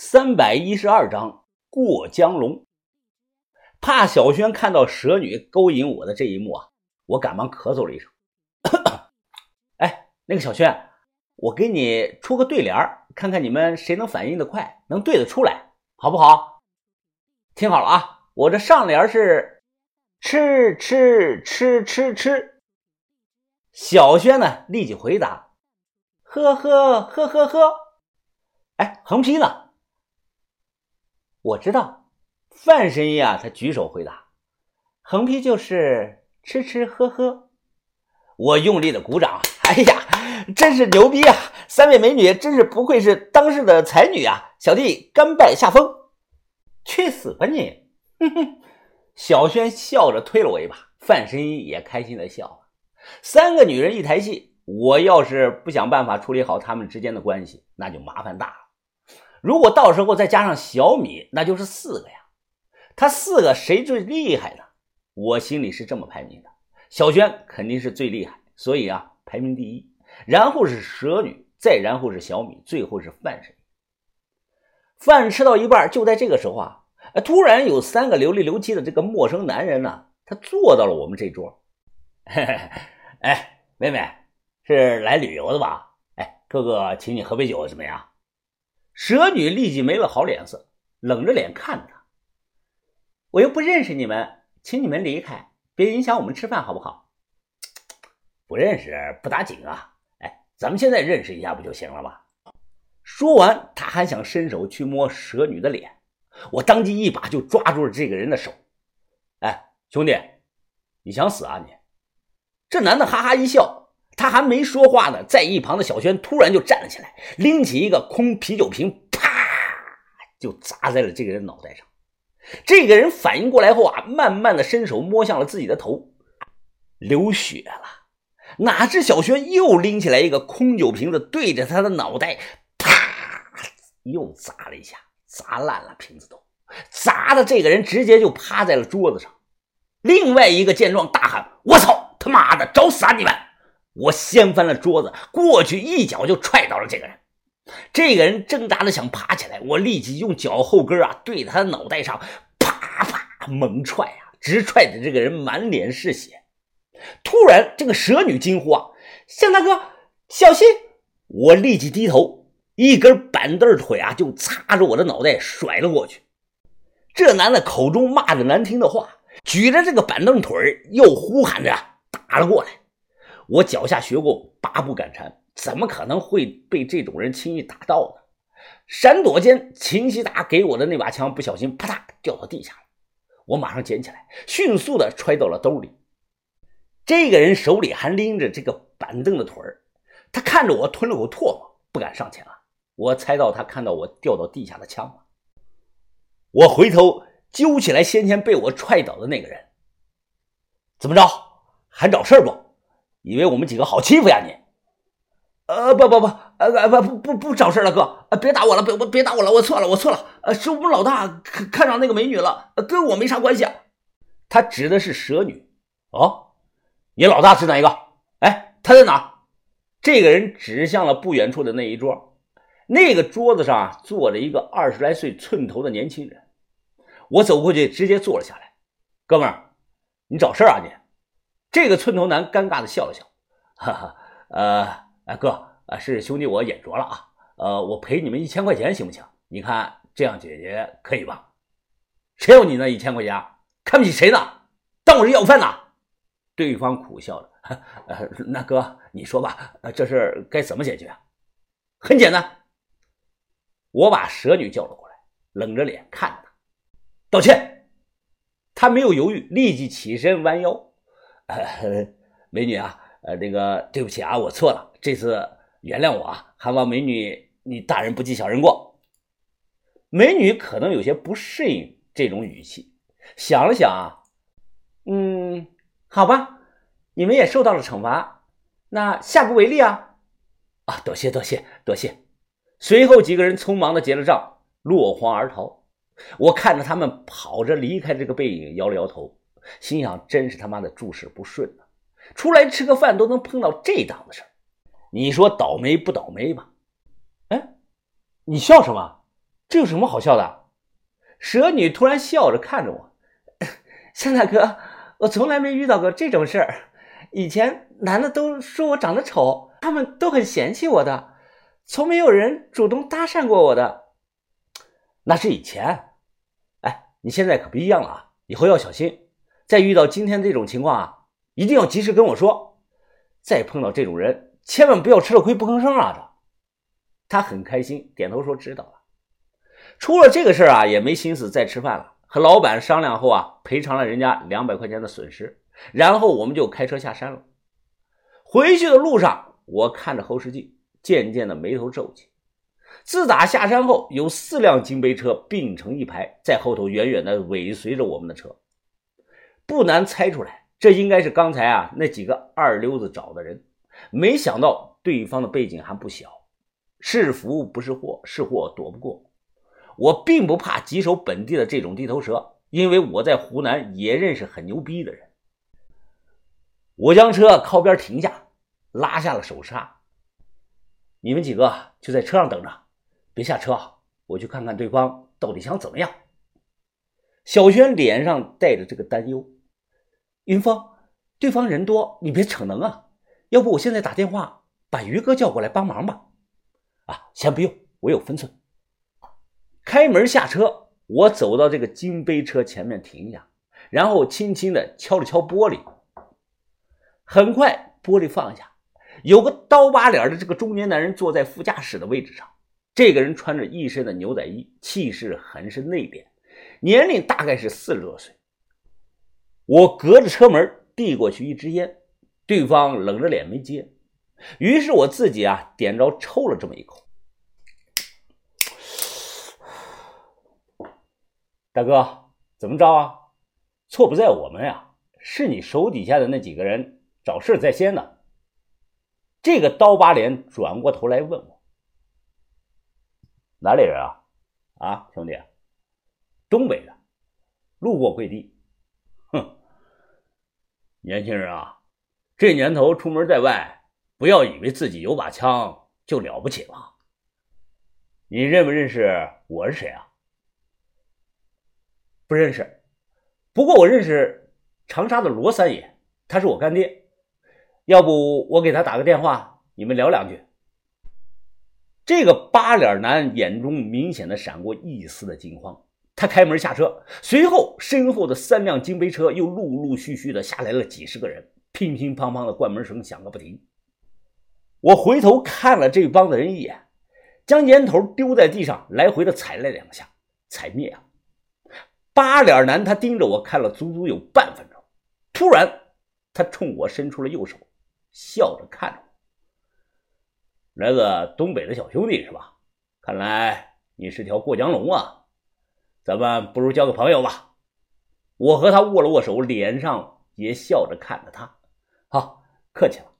三百一十二章过江龙。怕小轩看到蛇女勾引我的这一幕啊，我赶忙咳嗽了一声。哎，那个小轩，我给你出个对联看看你们谁能反应的快，能对得出来，好不好？听好了啊，我这上联是吃吃吃吃吃。小轩呢，立即回答：呵呵呵呵呵。哎，横批呢？我知道，范神医啊，他举手回答：“横批就是吃吃喝喝。”我用力的鼓掌，哎呀，真是牛逼啊！三位美女真是不愧是当世的才女啊！小弟甘拜下风。去死吧你！哼哼，小轩笑着推了我一把，范神医也开心的笑了。三个女人一台戏，我要是不想办法处理好他们之间的关系，那就麻烦大了。如果到时候再加上小米，那就是四个呀。他四个谁最厉害呢？我心里是这么排名的：小轩肯定是最厉害，所以啊，排名第一。然后是蛇女，再然后是小米，最后是范神。饭吃到一半，就在这个时候啊，突然有三个流里流气的这个陌生男人呢，他坐到了我们这桌。哎，妹妹是来旅游的吧？哎，哥哥请你喝杯酒怎么样？蛇女立即没了好脸色，冷着脸看他。我又不认识你们，请你们离开，别影响我们吃饭，好不好？不认识不打紧啊，哎，咱们现在认识一下不就行了吗？说完，他还想伸手去摸蛇女的脸，我当即一把就抓住了这个人的手。哎，兄弟，你想死啊你？这男的哈哈一笑。他还没说话呢，在一旁的小轩突然就站了起来，拎起一个空啤酒瓶，啪就砸在了这个人脑袋上。这个人反应过来后啊，慢慢的伸手摸向了自己的头，流血了。哪知小轩又拎起来一个空酒瓶子，对着他的脑袋，啪又砸了一下，砸烂了瓶子都，砸的这个人直接就趴在了桌子上。另外一个见状大喊：“我操他妈的，找死啊你们！”我掀翻了桌子，过去一脚就踹倒了这个人。这个人挣扎着想爬起来，我立即用脚后跟啊对着他的脑袋上啪啪猛踹啊，直踹的这个人满脸是血。突然，这个蛇女惊呼啊：“向大哥，小心！”我立即低头，一根板凳腿啊就擦着我的脑袋甩了过去。这男的口中骂着难听的话，举着这个板凳腿又呼喊着打了过来。我脚下学过八步赶蝉，怎么可能会被这种人轻易打到呢？闪躲间，秦希达给我的那把枪不小心啪嗒掉到地下了。我马上捡起来，迅速的揣到了兜里。这个人手里还拎着这个板凳的腿儿，他看着我吞了口唾沫，不敢上前了。我猜到他看到我掉到地下的枪了。我回头揪起来先前被我踹倒的那个人，怎么着？还找事不？以为我们几个好欺负呀？你，呃，不不不，呃，不不不不找事了，哥，别打我了，别别打我了，我错了，我错了，呃，是我们老大看上那个美女了，跟我没啥关系。他指的是蛇女。哦，你老大是哪一个？哎，他在哪？这个人指向了不远处的那一桌，那个桌子上坐着一个二十来岁寸头的年轻人。我走过去，直接坐了下来。哥们儿，你找事儿啊你？这个寸头男尴尬的笑了笑，哈哈，呃，哥，是兄弟我眼拙了啊，呃，我赔你们一千块钱行不行？你看这样解决可以吧？谁有你那一千块钱？看不起谁呢？当我是要饭呢？对方苦笑着，呃，那哥你说吧，这事该怎么解决？很简单，我把蛇女叫了过来，冷着脸看着他，道歉。他没有犹豫，立即起身弯腰。呃，美女啊，呃，那个对不起啊，我错了，这次原谅我啊，还望美女你大人不计小人过。美女可能有些不适应这种语气，想了想啊，嗯，好吧，你们也受到了惩罚，那下不为例啊。啊，多谢多谢多谢。随后几个人匆忙的结了账，落荒而逃。我看着他们跑着离开这个背影，摇了摇头。心想：真是他妈的诸事不顺呐！出来吃个饭都能碰到这档子事你说倒霉不倒霉吧？哎，你笑什么？这有什么好笑的？蛇女突然笑着看着我，向大哥，我从来没遇到过这种事儿。以前男的都说我长得丑，他们都很嫌弃我的，从没有人主动搭讪过我的。那是以前，哎，你现在可不一样了啊！以后要小心，再遇到今天这种情况啊，一定要及时跟我说。再碰到这种人，千万不要吃了亏不吭声啊！他，他很开心，点头说知道了。出了这个事儿啊，也没心思再吃饭了。和老板商量后啊，赔偿了人家两百块钱的损失，然后我们就开车下山了。回去的路上，我看着后视镜，渐渐的眉头皱起。自打下山后，有四辆金杯车并成一排，在后头远远的尾随着我们的车。不难猜出来，这应该是刚才啊那几个二流子找的人。没想到对方的背景还不小，是福不是祸，是祸躲不过。我并不怕棘手本地的这种地头蛇，因为我在湖南也认识很牛逼的人。我将车靠边停下，拉下了手刹。你们几个就在车上等着。别下车，我去看看对方到底想怎么样。小轩脸上带着这个担忧。云峰，对方人多，你别逞能啊！要不我现在打电话把于哥叫过来帮忙吧？啊，先不用，我有分寸。开门下车，我走到这个金杯车前面停下，然后轻轻的敲了敲玻璃。很快，玻璃放下，有个刀疤脸的这个中年男人坐在副驾驶的位置上。这个人穿着一身的牛仔衣，气势很是内敛，年龄大概是四十多岁。我隔着车门递过去一支烟，对方冷着脸没接，于是我自己啊点着抽了这么一口。大哥，怎么着啊？错不在我们呀，是你手底下的那几个人找事在先呢。这个刀疤脸转过头来问我。哪里人啊？啊，兄弟，东北的，路过贵地。年轻人啊，这年头出门在外，不要以为自己有把枪就了不起了。你认不认识我是谁啊？不认识，不过我认识长沙的罗三爷，他是我干爹。要不我给他打个电话，你们聊两句。这个八脸男眼中明显的闪过一丝的惊慌，他开门下车，随后身后的三辆金杯车又陆陆续续的下来了几十个人，乒乒乓乓的关门声响个不停。我回头看了这帮的人一眼，将烟头丢在地上，来回的踩了两下，踩灭了。八脸男他盯着我看了足足有半分钟，突然他冲我伸出了右手，笑着看着我。来个东北的小兄弟是吧？看来你是条过江龙啊！咱们不如交个朋友吧。我和他握了握手，脸上也笑着看着他。好，客气了。